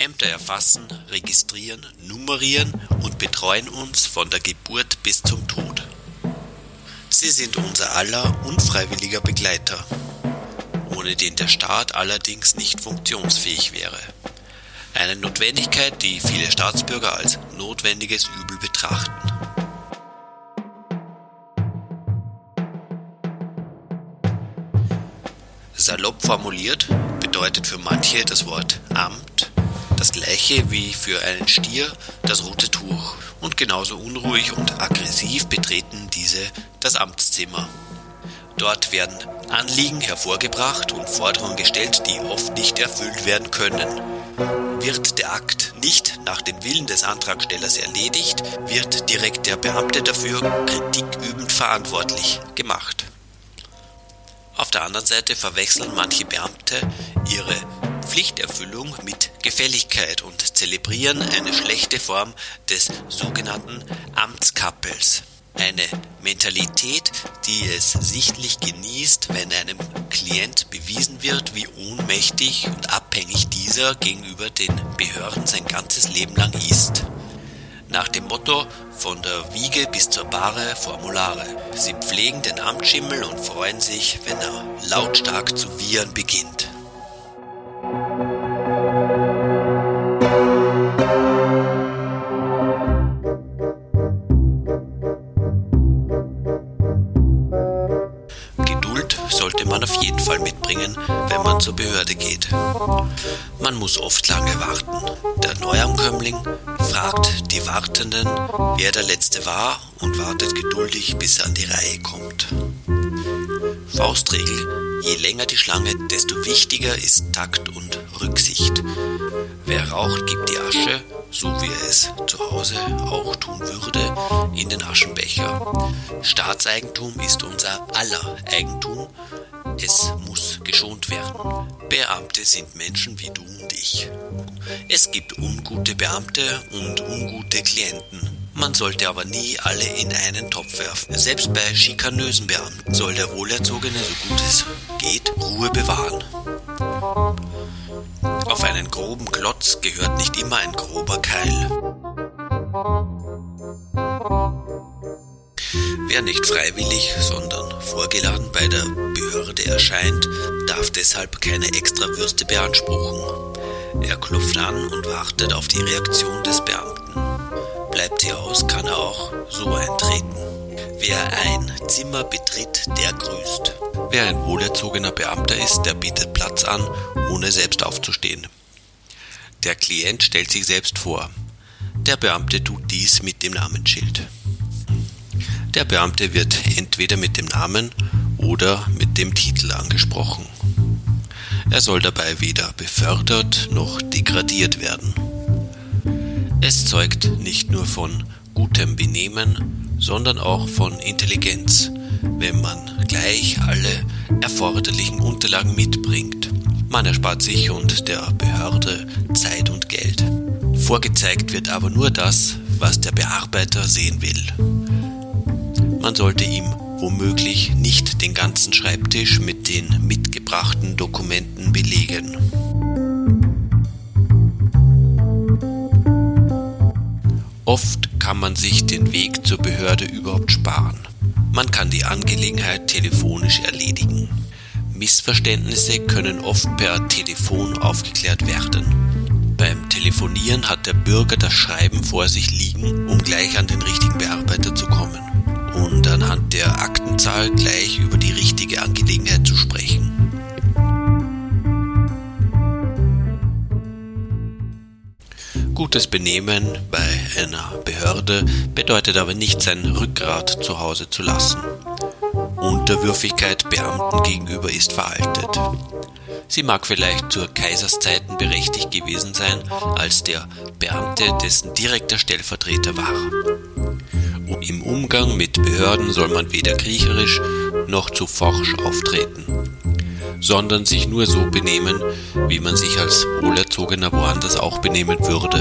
Ämter erfassen, registrieren, nummerieren und betreuen uns von der Geburt bis zum Tod. Sie sind unser aller unfreiwilliger Begleiter, ohne den der Staat allerdings nicht funktionsfähig wäre. Eine Notwendigkeit, die viele Staatsbürger als notwendiges Übel betrachten. Salopp formuliert bedeutet für manche das Wort Amt das gleiche wie für einen Stier das rote Tuch und genauso unruhig und aggressiv betreten diese das Amtszimmer. Dort werden Anliegen hervorgebracht und Forderungen gestellt, die oft nicht erfüllt werden können. Wird der Akt nicht nach dem Willen des Antragstellers erledigt, wird direkt der Beamte dafür kritikübend verantwortlich gemacht. Auf der anderen Seite verwechseln manche Beamte ihre Pflichterfüllung mit Gefälligkeit und zelebrieren eine schlechte Form des sogenannten Amtskappels. Eine Mentalität, die es sichtlich genießt, wenn einem Klient bewiesen wird, wie ohnmächtig und abhängig dieser gegenüber den Behörden sein ganzes Leben lang ist. Nach dem Motto von der Wiege bis zur Bahre Formulare. Sie pflegen den Amtsschimmel und freuen sich, wenn er lautstark zu wiehern beginnt. Sollte man auf jeden Fall mitbringen, wenn man zur Behörde geht. Man muss oft lange warten. Der Neuankömmling fragt die Wartenden, wer der Letzte war und wartet geduldig, bis er an die Reihe kommt. Faustregel, je länger die Schlange, desto wichtiger ist Takt und Rücksicht. Wer raucht, gibt die Asche, so wie er es zu Hause auch tun würde, in den Aschenbecher. Staatseigentum ist unser aller Eigentum. Es muss geschont werden. Beamte sind Menschen wie du und ich. Es gibt ungute Beamte und ungute Klienten. Man sollte aber nie alle in einen Topf werfen. Selbst bei schikanösen Beamten soll der Wohlerzogene, so gut es geht, Ruhe bewahren. Auf einen groben Klotz gehört nicht immer ein grober Keil. Wer nicht freiwillig, sondern vorgeladen bei der Behörde erscheint, darf deshalb keine Extrawürste beanspruchen. Er klopft an und wartet auf die Reaktion des Beamten. Bleibt sie aus, kann er auch so eintreten. Wer ein Zimmer betritt, der grüßt. Wer ein wohlerzogener Beamter ist, der bietet Platz an, ohne selbst aufzustehen. Der Klient stellt sich selbst vor. Der Beamte tut dies mit dem Namensschild. Der Beamte wird entweder mit dem Namen oder mit dem Titel angesprochen. Er soll dabei weder befördert noch degradiert werden. Es zeugt nicht nur von gutem Benehmen, sondern auch von Intelligenz, wenn man gleich alle erforderlichen Unterlagen mitbringt. Man erspart sich und der Behörde Zeit und Geld. Vorgezeigt wird aber nur das, was der Bearbeiter sehen will. Man sollte ihm womöglich nicht den ganzen Schreibtisch mit den mitgebrachten Dokumenten belegen. Oft kann man sich den Weg zur Behörde überhaupt sparen. Man kann die Angelegenheit telefonisch erledigen. Missverständnisse können oft per Telefon aufgeklärt werden. Beim Telefonieren hat der Bürger das Schreiben vor sich liegen, um gleich an den richtigen Bearbeiter zu kommen und anhand der Aktenzahl gleich Gutes Benehmen bei einer Behörde bedeutet aber nicht, sein Rückgrat zu Hause zu lassen. Unterwürfigkeit Beamten gegenüber ist veraltet. Sie mag vielleicht zur Kaiserszeiten berechtigt gewesen sein, als der Beamte dessen direkter Stellvertreter war. Im Umgang mit Behörden soll man weder kriecherisch noch zu forsch auftreten, sondern sich nur so benehmen, wie man sich als Wohlerzogener woanders auch benehmen würde.